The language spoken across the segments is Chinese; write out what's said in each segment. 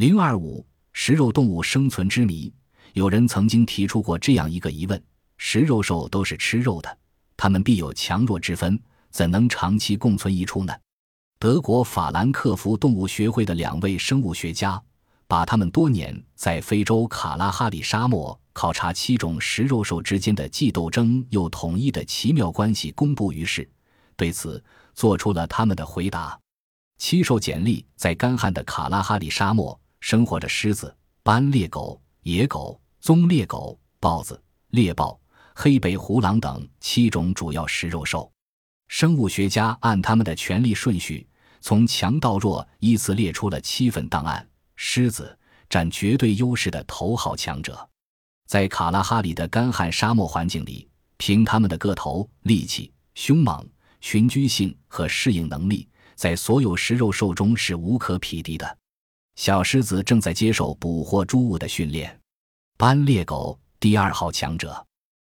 零二五食肉动物生存之谜，有人曾经提出过这样一个疑问：食肉兽都是吃肉的，它们必有强弱之分，怎能长期共存一处呢？德国法兰克福动物学会的两位生物学家，把他们多年在非洲卡拉哈里沙漠考察七种食肉兽之间的既斗争又统一的奇妙关系公布于世。对此，做出了他们的回答：七兽简历在干旱的卡拉哈里沙漠生活着狮子、斑鬣狗、野狗、棕鬣狗、豹子、猎豹、黑背狐狼等七种主要食肉兽。生物学家按它们的权力顺序，从强到弱依次列出了七份档案。狮子占绝对优势的头号强者，在卡拉哈里的干旱沙漠环境里，凭他们的个头、力气、凶猛。群居性和适应能力在所有食肉兽中是无可匹敌的。小狮子正在接受捕获猪物的训练。斑鬣狗第二号强者，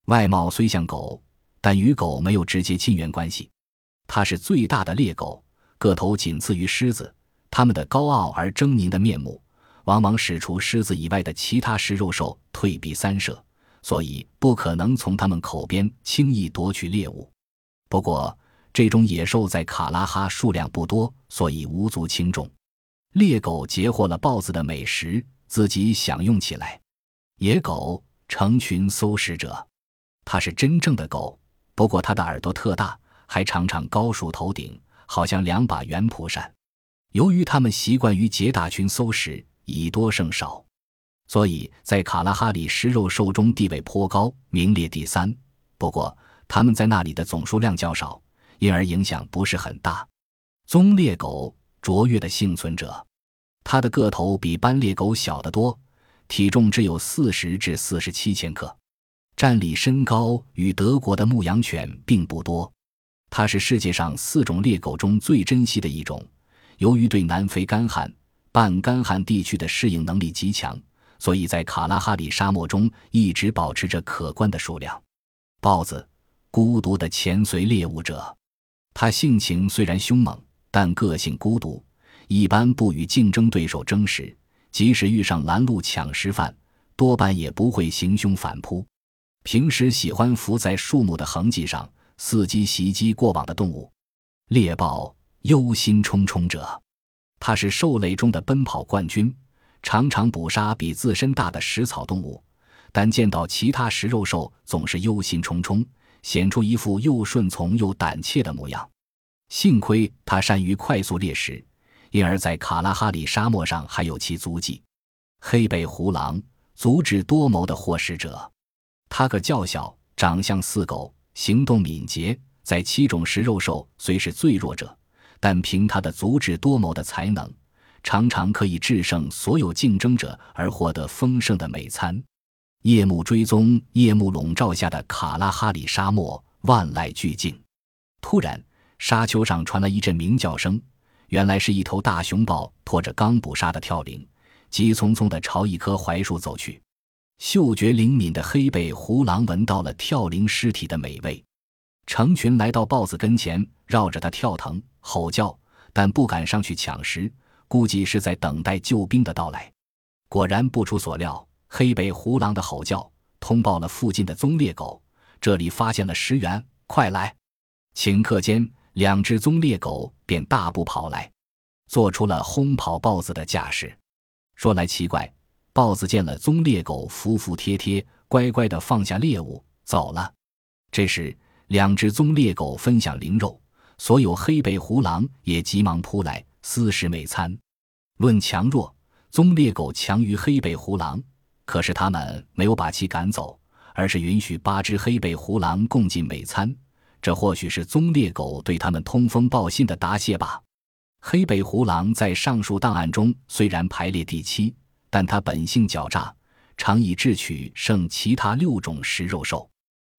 外貌虽像狗，但与狗没有直接亲缘关系。它是最大的猎狗，个头仅次于狮子。它们的高傲而狰狞的面目，往往使除狮子以外的其他食肉兽退避三舍，所以不可能从它们口边轻易夺取猎物。不过，这种野兽在卡拉哈数量不多，所以无足轻重。猎狗截获了豹子的美食，自己享用起来。野狗成群搜食者，它是真正的狗，不过它的耳朵特大，还常常高竖头顶，好像两把圆蒲扇。由于它们习惯于结大群搜食，以多胜少，所以在卡拉哈里食肉兽中地位颇高，名列第三。不过，它们在那里的总数量较少。因而影响不是很大。棕鬣狗卓越的幸存者，它的个头比斑鬣狗小得多，体重只有四十至四十七千克，站立身高与德国的牧羊犬并不多。它是世界上四种猎狗中最珍惜的一种。由于对南非干旱、半干旱地区的适应能力极强，所以在卡拉哈里沙漠中一直保持着可观的数量。豹子，孤独的潜随猎物者。它性情虽然凶猛，但个性孤独，一般不与竞争对手争食。即使遇上拦路抢食犯，多半也不会行凶反扑。平时喜欢伏在树木的痕迹上，伺机袭击过往的动物。猎豹忧心忡忡者，它是兽类中的奔跑冠军，常常捕杀比自身大的食草动物，但见到其他食肉兽总是忧心忡忡。显出一副又顺从又胆怯的模样。幸亏他善于快速猎食，因而在卡拉哈里沙漠上还有其足迹。黑背狐狼，足智多谋的获食者。他个较小，长相似狗，行动敏捷，在七种食肉兽虽是最弱者，但凭他的足智多谋的才能，常常可以制胜所有竞争者而获得丰盛的美餐。夜幕追踪，夜幕笼罩下的卡拉哈里沙漠，万籁俱静。突然，沙丘上传来一阵鸣叫声，原来是一头大熊豹拖着刚捕杀的跳羚，急匆匆地朝一棵槐树走去。嗅觉灵敏的黑背狐狼闻到了跳羚尸体的美味，成群来到豹子跟前，绕着它跳腾、吼叫，但不敢上去抢食，估计是在等待救兵的到来。果然，不出所料。黑背狐狼的吼叫通报了附近的棕鬣狗，这里发现了食源，快来！顷刻间，两只棕鬣狗便大步跑来，做出了轰跑豹子的架势。说来奇怪，豹子见了棕鬣狗，服服帖帖，乖乖地放下猎物走了。这时，两只棕鬣狗分享灵肉，所有黑背狐狼也急忙扑来撕食美餐。论强弱，棕鬣狗强于黑背狐狼。可是他们没有把其赶走，而是允许八只黑背狐狼共进美餐。这或许是棕鬣狗对他们通风报信的答谢吧。黑北狐狼在上述档案中虽然排列第七，但它本性狡诈，常以智取胜其他六种食肉兽。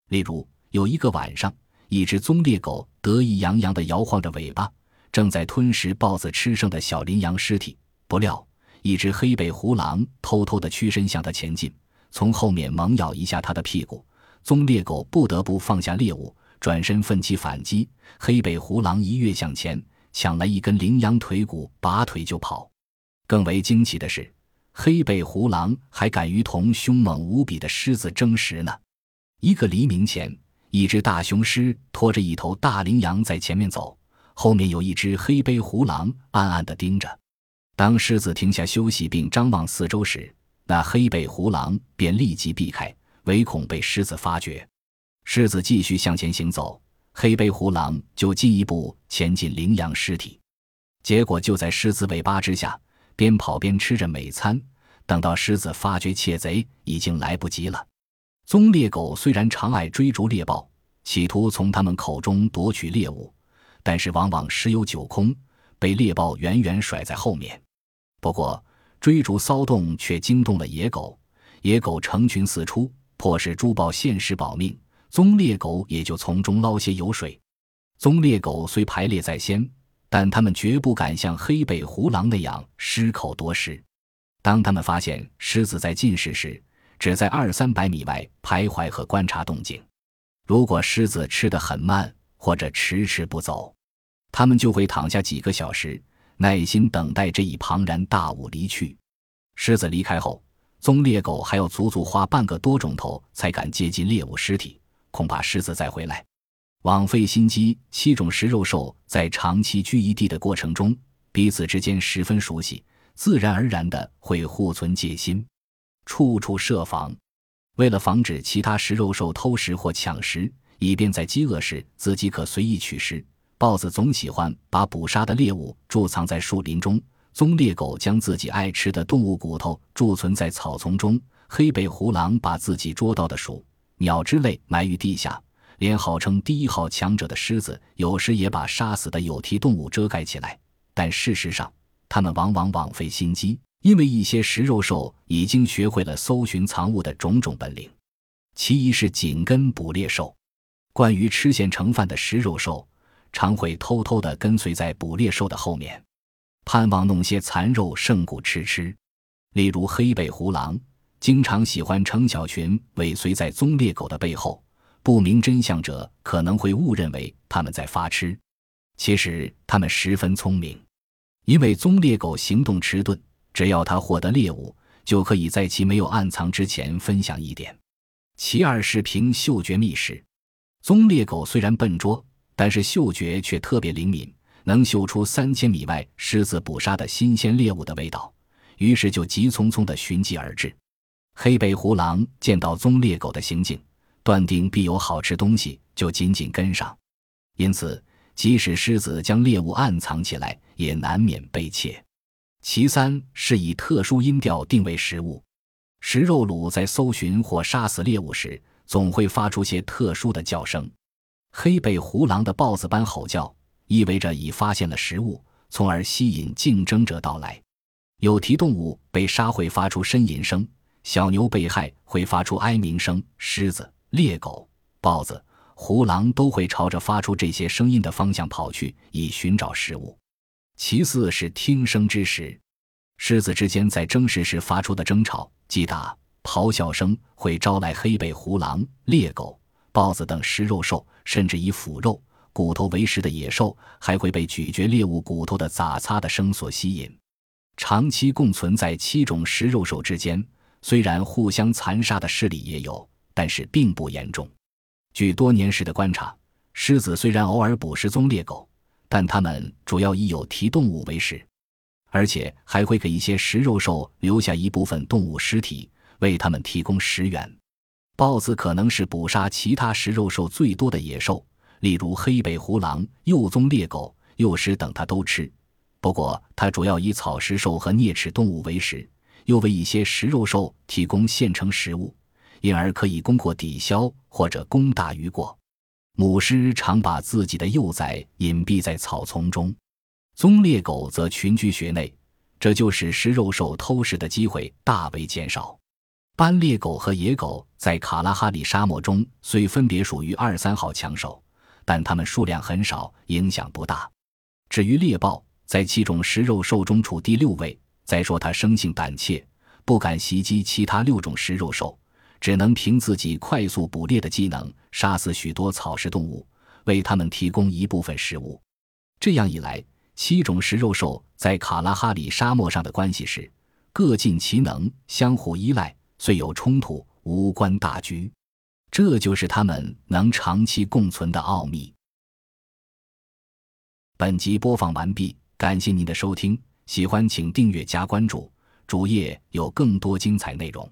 例如，有一个晚上，一只棕鬣狗得意洋洋地摇晃着尾巴，正在吞食豹子吃剩的小羚羊尸体，不料。一只黑北狐狼偷偷地屈身向它前进，从后面猛咬一下它的屁股。棕猎狗不得不放下猎物，转身奋起反击。黑背狐狼一跃向前，抢来一根羚羊腿骨，拔腿就跑。更为惊奇的是，黑背狐狼还敢于同凶猛无比的狮子争食呢。一个黎明前，一只大雄狮拖着一头大羚羊在前面走，后面有一只黑背狐狼暗暗地盯着。当狮子停下休息并张望四周时，那黑背狐狼便立即避开，唯恐被狮子发觉。狮子继续向前行走，黑背狐狼就进一步前进羚羊尸体。结果就在狮子尾巴之下，边跑边吃着美餐。等到狮子发觉窃贼，已经来不及了。棕猎狗虽然常爱追逐猎豹，企图从他们口中夺取猎物，但是往往十有九空，被猎豹远远甩在后面。不过，追逐骚动却惊动了野狗，野狗成群四出，迫使猪豹现实保命。棕猎狗也就从中捞些油水。棕猎狗虽排列在先，但他们绝不敢像黑背狐狼那样失口夺食。当他们发现狮子在进食时，只在二三百米外徘徊和观察动静。如果狮子吃得很慢或者迟迟不走，他们就会躺下几个小时，耐心等待这一庞然大物离去。狮子离开后，棕猎狗还要足足花半个多钟头才敢接近猎物尸体。恐怕狮子再回来，枉费心机。七种食肉兽在长期居一地的过程中，彼此之间十分熟悉，自然而然的会互存戒心，处处设防。为了防止其他食肉兽偷食或抢食，以便在饥饿时自己可随意取食，豹子总喜欢把捕杀的猎物贮藏在树林中。棕猎狗将自己爱吃的动物骨头贮存在草丛中。黑背狐狼把自己捉到的鼠。鸟之类埋于地下，连号称第一号强者的狮子，有时也把杀死的有蹄动物遮盖起来。但事实上，它们往往枉费心机，因为一些食肉兽已经学会了搜寻藏物的种种本领。其一是紧跟捕猎兽，关于吃现成饭的食肉兽，常会偷偷地跟随在捕猎兽的后面，盼望弄些残肉剩骨吃吃。例如黑背狐狼。经常喜欢成小群尾随在棕猎狗的背后，不明真相者可能会误认为他们在发痴，其实他们十分聪明，因为棕猎狗行动迟钝，只要它获得猎物，就可以在其没有暗藏之前分享一点。其二是凭嗅觉觅食，棕猎狗虽然笨拙，但是嗅觉却特别灵敏，能嗅出三千米外狮子捕杀的新鲜猎物的味道，于是就急匆匆地寻迹而至。黑背狐狼见到棕猎狗的行径，断定必有好吃东西，就紧紧跟上。因此，即使狮子将猎物暗藏起来，也难免被窃。其三是以特殊音调定位食物。食肉鹿在搜寻或杀死猎物时，总会发出些特殊的叫声。黑背狐狼的豹子般吼叫，意味着已发现了食物，从而吸引竞争者到来。有蹄动物被杀会发出呻吟声。小牛被害会发出哀鸣声，狮子、猎狗、豹子、狐狼都会朝着发出这些声音的方向跑去，以寻找食物。其次是听声之时，狮子之间在争食时发出的争吵、击打、咆哮声，会招来黑背狐狼、猎狗、豹子等食肉兽，甚至以腐肉、骨头为食的野兽，还会被咀嚼猎物骨头的杂擦的声所吸引。长期共存在七种食肉兽之间。虽然互相残杀的势力也有，但是并不严重。据多年时的观察，狮子虽然偶尔捕食棕猎狗，但它们主要以有蹄动物为食，而且还会给一些食肉兽留下一部分动物尸体，为它们提供食源。豹子可能是捕杀其他食肉兽最多的野兽，例如黑背狐狼、幼棕猎狗、幼狮等，它都吃。不过，它主要以草食兽和啮齿动物为食。又为一些食肉兽提供现成食物，因而可以攻过抵消或者攻大于过。母狮常把自己的幼崽隐蔽在草丛中，棕猎狗则群居穴内，这就使食肉兽偷食的机会大为减少。斑鬣狗和野狗在卡拉哈里沙漠中虽分别属于二三号强手，但它们数量很少，影响不大。至于猎豹，在七种食肉兽中处第六位。再说，它生性胆怯，不敢袭击其他六种食肉兽，只能凭自己快速捕猎的技能杀死许多草食动物，为它们提供一部分食物。这样一来，七种食肉兽在卡拉哈里沙漠上的关系是各尽其能，相互依赖，虽有冲突无关大局。这就是它们能长期共存的奥秘。本集播放完毕，感谢您的收听，喜欢请订阅加关注，主页有更多精彩内容。